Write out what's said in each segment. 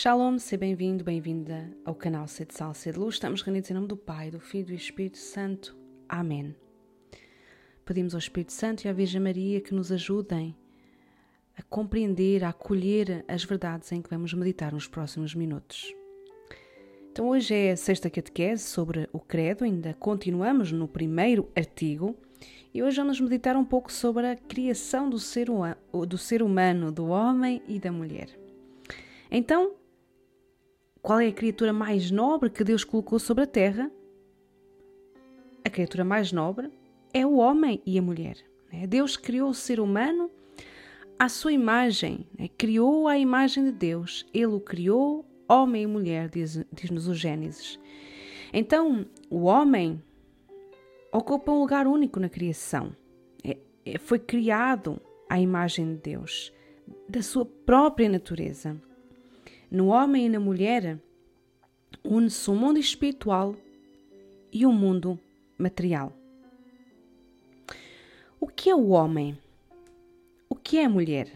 Shalom, seja bem-vindo, bem-vinda ao canal Sede Sal, Sede Luz. Estamos reunidos em nome do Pai, do Filho e do Espírito Santo. Amém. Pedimos ao Espírito Santo e à Virgem Maria que nos ajudem a compreender, a acolher as verdades em que vamos meditar nos próximos minutos. Então, hoje é a sexta catequese sobre o Credo, ainda continuamos no primeiro artigo e hoje vamos meditar um pouco sobre a criação do ser, do ser humano, do homem e da mulher. Então, qual é a criatura mais nobre que Deus colocou sobre a terra? A criatura mais nobre é o homem e a mulher. Né? Deus criou o ser humano à sua imagem, né? criou a imagem de Deus. Ele o criou, homem e mulher, diz-nos diz o Gênesis. Então, o homem ocupa um lugar único na criação. É, é, foi criado à imagem de Deus, da sua própria natureza. No homem e na mulher une-se o um mundo espiritual e o um mundo material. O que é o homem? O que é a mulher?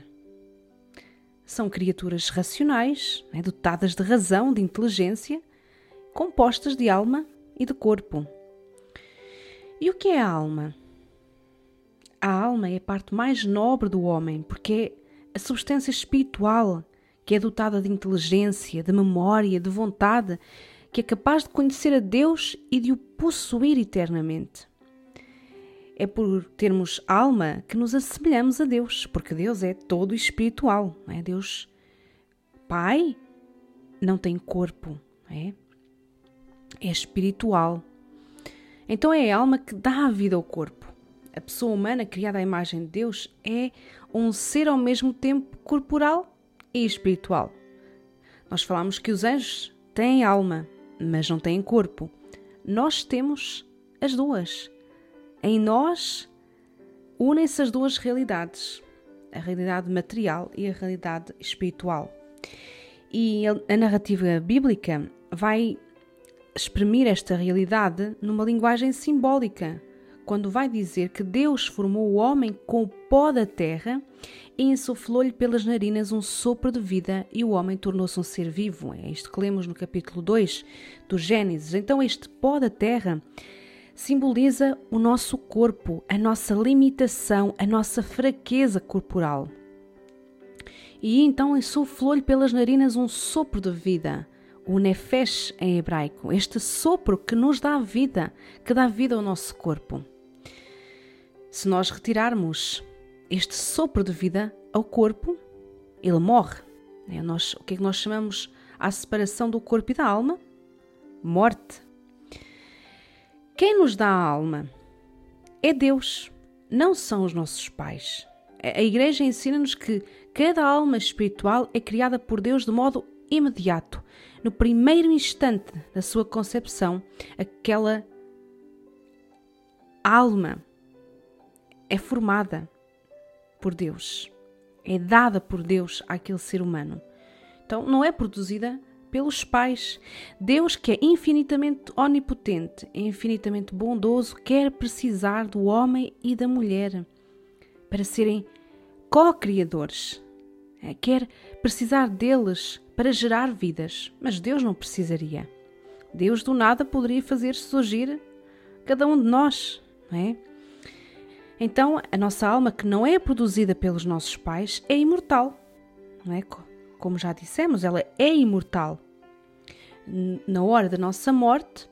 São criaturas racionais, né, dotadas de razão, de inteligência, compostas de alma e de corpo. E o que é a alma? A alma é a parte mais nobre do homem, porque é a substância espiritual que é dotada de inteligência, de memória, de vontade, que é capaz de conhecer a Deus e de o possuir eternamente. É por termos alma que nos assemelhamos a Deus, porque Deus é todo espiritual, é? Deus Pai não tem corpo, é? É espiritual. Então é a alma que dá a vida ao corpo. A pessoa humana criada à imagem de Deus é um ser ao mesmo tempo corporal e espiritual. Nós falamos que os anjos têm alma, mas não têm corpo. Nós temos as duas. Em nós unem-se as duas realidades, a realidade material e a realidade espiritual. E a narrativa bíblica vai exprimir esta realidade numa linguagem simbólica, quando vai dizer que Deus formou o homem com o pó da terra e insuflou-lhe pelas narinas um sopro de vida e o homem tornou-se um ser vivo. É isto que lemos no capítulo 2 do Gênesis. Então, este pó da terra simboliza o nosso corpo, a nossa limitação, a nossa fraqueza corporal. E então insuflou-lhe pelas narinas um sopro de vida o nefesh em hebraico, este sopro que nos dá vida, que dá vida ao nosso corpo. Se nós retirarmos este sopro de vida ao corpo, ele morre. É nós, o que é que nós chamamos a separação do corpo e da alma? Morte. Quem nos dá a alma é Deus, não são os nossos pais. A Igreja ensina-nos que cada alma espiritual é criada por Deus de modo imediato, no primeiro instante da sua concepção, aquela alma é formada por Deus, é dada por Deus àquele ser humano. Então, não é produzida pelos pais. Deus, que é infinitamente onipotente, é infinitamente bondoso, quer precisar do homem e da mulher para serem co-criadores. É, quer precisar deles para gerar vidas, mas Deus não precisaria. Deus do nada poderia fazer surgir cada um de nós, não é? Então, a nossa alma, que não é produzida pelos nossos pais, é imortal, não é? Como já dissemos, ela é imortal. Na hora da nossa morte,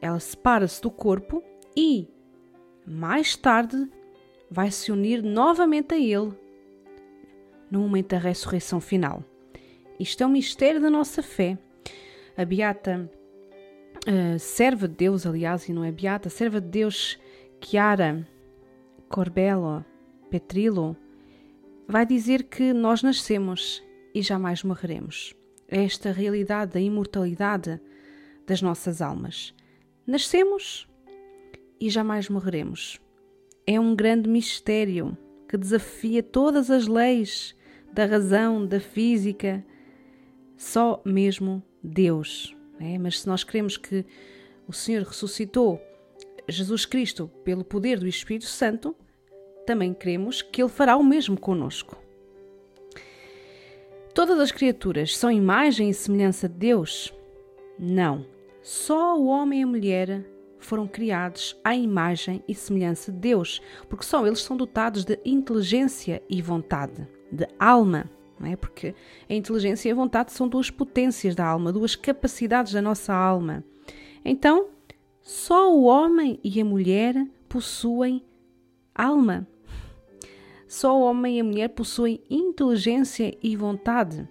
ela separa-se do corpo e, mais tarde, vai se unir novamente a ele no momento da ressurreição final. Isto é um mistério da nossa fé. A beata uh, serva de Deus, aliás, e não é beata, serva de Deus, Chiara Corbello Petrilo, vai dizer que nós nascemos e jamais morreremos. É esta realidade da imortalidade das nossas almas. Nascemos e jamais morreremos. É um grande mistério que desafia todas as leis da razão, da física, só mesmo Deus. É? Mas se nós queremos que o Senhor ressuscitou Jesus Cristo pelo poder do Espírito Santo, também cremos que Ele fará o mesmo conosco. Todas as criaturas são imagem e semelhança de Deus? Não. Só o homem e a mulher foram criados à imagem e semelhança de Deus, porque só eles são dotados de inteligência e vontade, de alma. Não é? Porque a inteligência e a vontade são duas potências da alma, duas capacidades da nossa alma. Então, só o homem e a mulher possuem alma. Só o homem e a mulher possuem inteligência e vontade.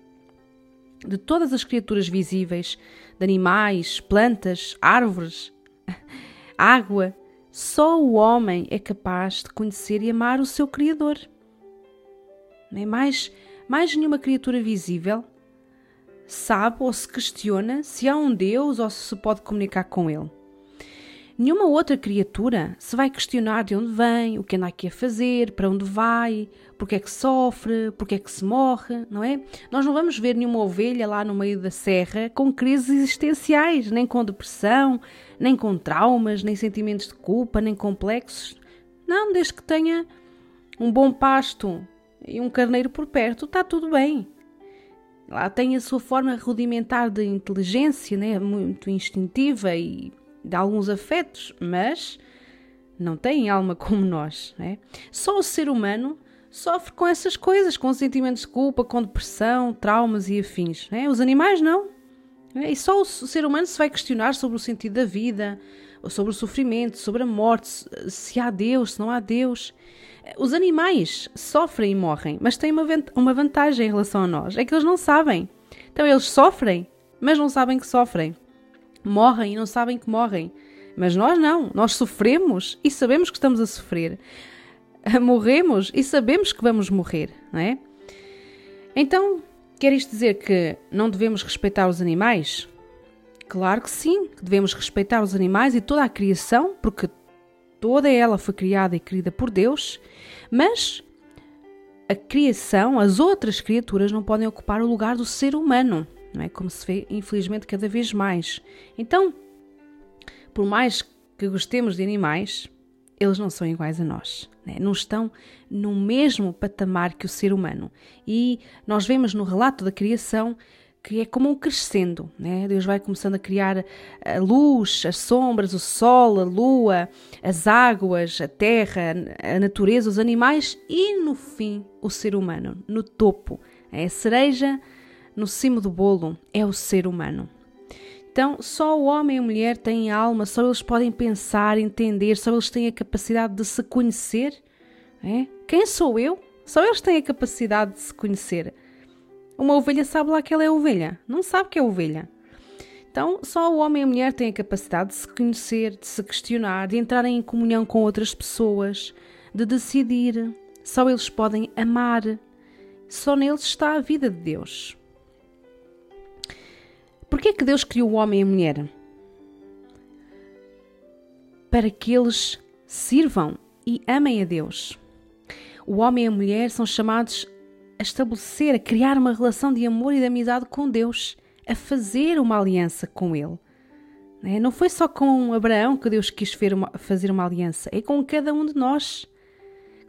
De todas as criaturas visíveis, de animais, plantas, árvores, água, só o homem é capaz de conhecer e amar o seu Criador. É mais, mais nenhuma criatura visível sabe ou se questiona se há um Deus ou se se pode comunicar com Ele. Nenhuma outra criatura se vai questionar de onde vem, o que anda aqui a fazer, para onde vai, porque é que sofre, porque é que se morre, não é? Nós não vamos ver nenhuma ovelha lá no meio da serra com crises existenciais, nem com depressão, nem com traumas, nem sentimentos de culpa, nem complexos. Não, desde que tenha um bom pasto e um carneiro por perto, está tudo bem. Lá tem a sua forma rudimentar de inteligência, né? muito instintiva e de alguns afetos, mas não tem alma como nós. Né? Só o ser humano sofre com essas coisas, com sentimentos de culpa, com depressão, traumas e afins. Né? Os animais não. Né? E só o ser humano se vai questionar sobre o sentido da vida, sobre o sofrimento, sobre a morte, se há Deus, se não há Deus. Os animais sofrem e morrem, mas têm uma vantagem em relação a nós: é que eles não sabem. Então eles sofrem, mas não sabem que sofrem morrem e não sabem que morrem. Mas nós não, nós sofremos e sabemos que estamos a sofrer. Morremos e sabemos que vamos morrer, não é? Então, quer isto dizer que não devemos respeitar os animais? Claro que sim, devemos respeitar os animais e toda a criação, porque toda ela foi criada e querida por Deus, mas a criação, as outras criaturas não podem ocupar o lugar do ser humano não é? Como se vê, infelizmente, cada vez mais. Então, por mais que gostemos de animais, eles não são iguais a nós. Né? Não estão no mesmo patamar que o ser humano. E nós vemos no relato da criação que é como um crescendo. Né? Deus vai começando a criar a luz, as sombras, o sol, a lua, as águas, a terra, a natureza, os animais e, no fim, o ser humano, no topo. É a cereja no cimo do bolo é o ser humano. Então, só o homem e a mulher têm alma, só eles podem pensar, entender, só eles têm a capacidade de se conhecer. É? Quem sou eu? Só eles têm a capacidade de se conhecer. Uma ovelha sabe lá que ela é ovelha, não sabe que é ovelha. Então, só o homem e a mulher têm a capacidade de se conhecer, de se questionar, de entrar em comunhão com outras pessoas, de decidir. Só eles podem amar. Só neles está a vida de Deus. Por que é que Deus criou o homem e a mulher? Para que eles sirvam e amem a Deus. O homem e a mulher são chamados a estabelecer, a criar uma relação de amor e de amizade com Deus, a fazer uma aliança com Ele. É? Não foi só com Abraão que Deus quis fazer uma aliança, é com cada um de nós.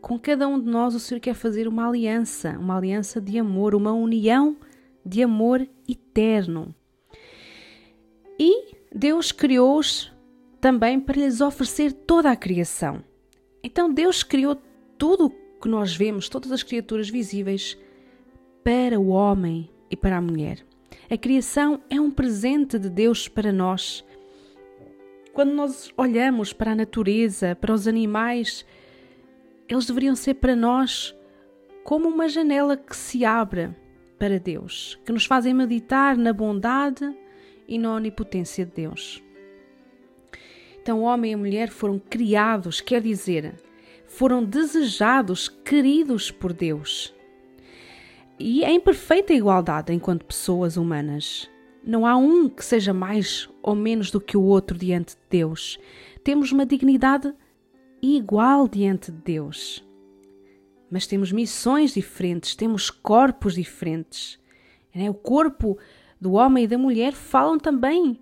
Com cada um de nós, o Senhor quer fazer uma aliança, uma aliança de amor, uma união de amor eterno. E Deus criou-os também para lhes oferecer toda a criação. Então Deus criou tudo o que nós vemos, todas as criaturas visíveis, para o homem e para a mulher. A criação é um presente de Deus para nós. Quando nós olhamos para a natureza, para os animais, eles deveriam ser para nós como uma janela que se abre para Deus, que nos fazem meditar na bondade e na onipotência de Deus. Então, o homem e a mulher foram criados, quer dizer, foram desejados, queridos por Deus. E em perfeita igualdade enquanto pessoas humanas. Não há um que seja mais ou menos do que o outro diante de Deus. Temos uma dignidade igual diante de Deus. Mas temos missões diferentes, temos corpos diferentes. É? O corpo do homem e da mulher falam também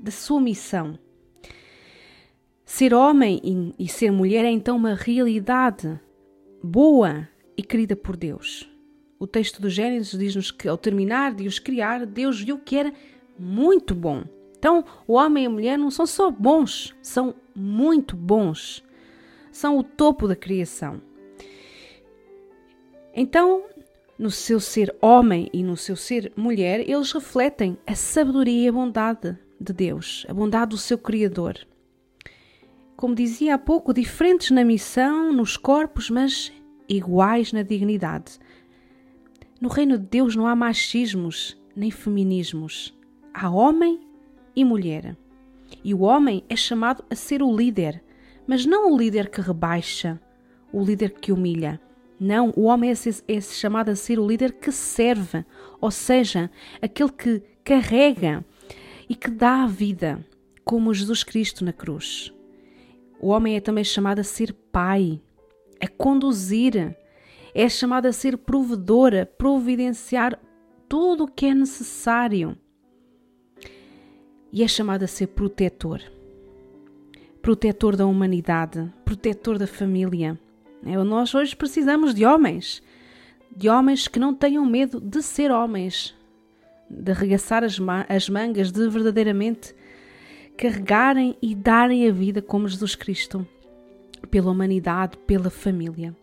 da sua missão. Ser homem e ser mulher é então uma realidade boa e querida por Deus. O texto do Gênesis diz-nos que ao terminar de os criar, Deus viu que era muito bom. Então, o homem e a mulher não são só bons, são muito bons. São o topo da criação. Então, no seu ser homem e no seu ser mulher, eles refletem a sabedoria e a bondade de Deus, a bondade do seu Criador. Como dizia há pouco, diferentes na missão, nos corpos, mas iguais na dignidade. No reino de Deus não há machismos nem feminismos. Há homem e mulher. E o homem é chamado a ser o líder, mas não o líder que rebaixa, o líder que humilha. Não, o homem é, é chamado a ser o líder que serve, ou seja, aquele que carrega e que dá a vida, como Jesus Cristo na cruz. O homem é também chamado a ser pai, a conduzir, é chamado a ser provedor, a providenciar tudo o que é necessário. E é chamado a ser protetor. Protetor da humanidade, protetor da família. Nós hoje precisamos de homens, de homens que não tenham medo de ser homens, de arregaçar as, as mangas, de verdadeiramente carregarem e darem a vida como Jesus Cristo, pela humanidade, pela família.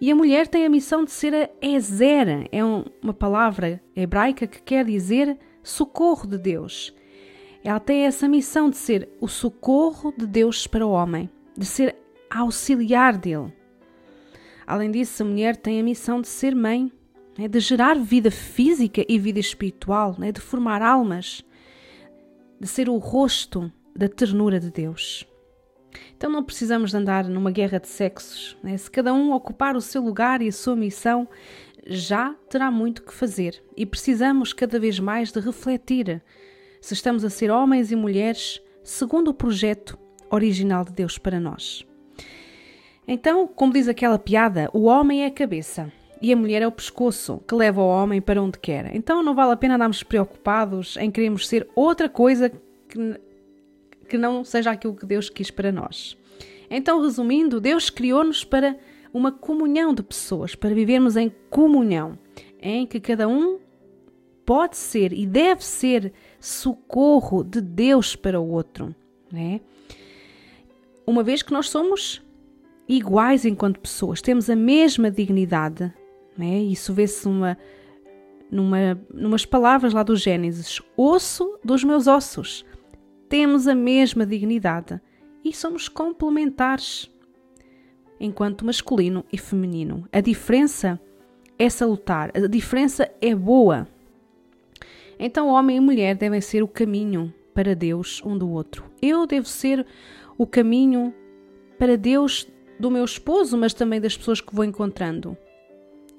E a mulher tem a missão de ser a Ezer, é uma palavra hebraica que quer dizer socorro de Deus. Ela tem essa missão de ser o socorro de Deus para o homem, de ser auxiliar dele. Além disso, a mulher tem a missão de ser mãe, né, de gerar vida física e vida espiritual, né, de formar almas, de ser o rosto da ternura de Deus. Então não precisamos de andar numa guerra de sexos. Né? Se cada um ocupar o seu lugar e a sua missão, já terá muito que fazer e precisamos cada vez mais de refletir se estamos a ser homens e mulheres segundo o projeto original de Deus para nós. Então, como diz aquela piada, o homem é a cabeça e a mulher é o pescoço que leva o homem para onde quer. Então não vale a pena andarmos preocupados em queremos ser outra coisa que, que não seja aquilo que Deus quis para nós. Então, resumindo, Deus criou-nos para uma comunhão de pessoas, para vivermos em comunhão, em que cada um pode ser e deve ser socorro de Deus para o outro, né? Uma vez que nós somos iguais enquanto pessoas, temos a mesma dignidade, né? Isso vê-se numa, numa, numas palavras lá do Gênesis: osso dos meus ossos. Temos a mesma dignidade e somos complementares enquanto masculino e feminino. A diferença é salutar, a diferença é boa. Então, homem e mulher devem ser o caminho para Deus um do outro. Eu devo ser o caminho para Deus do meu esposo, mas também das pessoas que vou encontrando.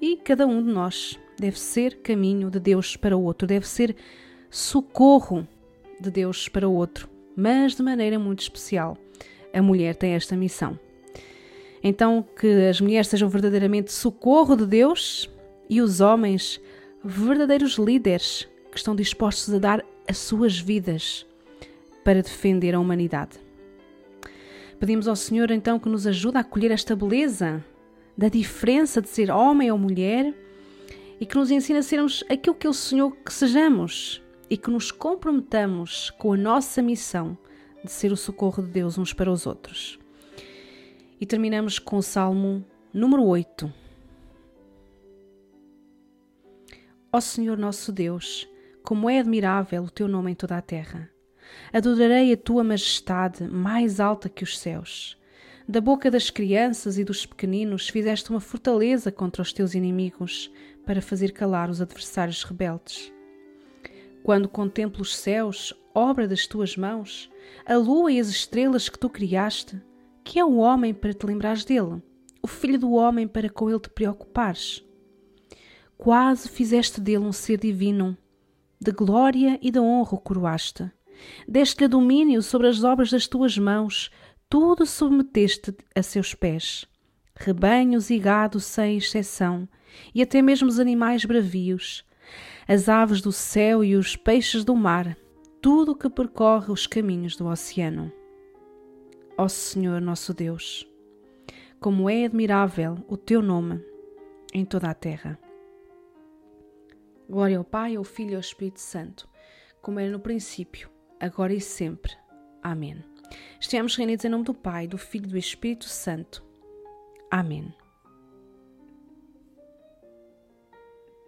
E cada um de nós deve ser caminho de Deus para o outro, deve ser socorro de Deus para o outro, mas de maneira muito especial. A mulher tem esta missão. Então, que as mulheres sejam verdadeiramente socorro de Deus e os homens verdadeiros líderes que estão dispostos a dar as suas vidas para defender a humanidade. Pedimos ao Senhor então que nos ajude a acolher esta beleza da diferença de ser homem ou mulher e que nos ensine a sermos aquilo que Ele sonhou que sejamos e que nos comprometamos com a nossa missão de ser o socorro de Deus uns para os outros. E terminamos com o Salmo número 8. Ó Senhor nosso Deus, como é admirável o teu nome em toda a terra. Adorarei a tua majestade mais alta que os céus. Da boca das crianças e dos pequeninos fizeste uma fortaleza contra os teus inimigos, para fazer calar os adversários rebeldes. Quando contemplo os céus, obra das tuas mãos, a lua e as estrelas que tu criaste, que é o homem para te lembrares dele, o filho do homem para com ele te preocupares. Quase fizeste dele um ser divino, de glória e de honra o coroaste. Deste-lhe domínio sobre as obras das tuas mãos, tudo submeteste a seus pés. Rebanhos e gado sem exceção, e até mesmo os animais bravios, as aves do céu e os peixes do mar, tudo que percorre os caminhos do oceano. Ó Senhor nosso Deus, como é admirável o teu nome em toda a terra. Glória ao Pai, ao Filho e ao Espírito Santo, como era no princípio, agora e sempre. Amém. Estejamos reunidos em nome do Pai, do Filho e do Espírito Santo. Amém.